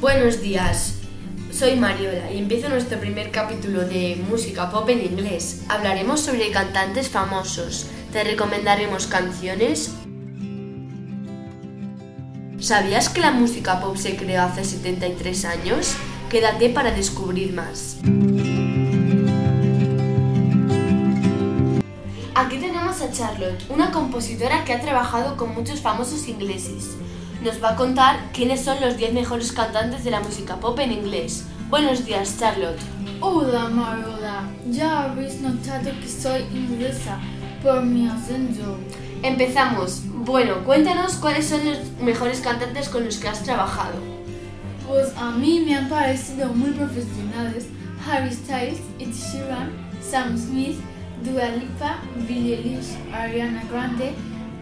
Buenos días, soy Mariola y empiezo nuestro primer capítulo de música pop en inglés. Hablaremos sobre cantantes famosos, te recomendaremos canciones. ¿Sabías que la música pop se creó hace 73 años? Quédate para descubrir más. Aquí tenemos a Charlotte, una compositora que ha trabajado con muchos famosos ingleses. Nos va a contar quiénes son los 10 mejores cantantes de la música pop en inglés. Buenos días, Charlotte. Hola Marola, ya habéis notado que soy inglesa por mi acento. Empezamos. Bueno, cuéntanos cuáles son los mejores cantantes con los que has trabajado. Pues a mí me han parecido muy profesionales Harry Styles, Ed Sheeran, Sam Smith, Dua Lipa, Billie Eilish, Ariana Grande,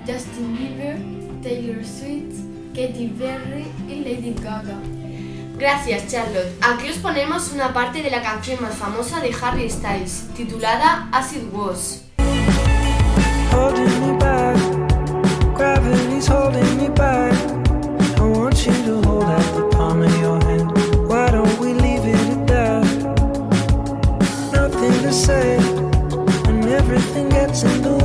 Justin Bieber, Taylor Swift, Katy Perry y Lady Gaga. Gracias, Charlotte. Aquí os ponemos una parte de la canción más famosa de Harry Styles, titulada As It Was. and everything gets in.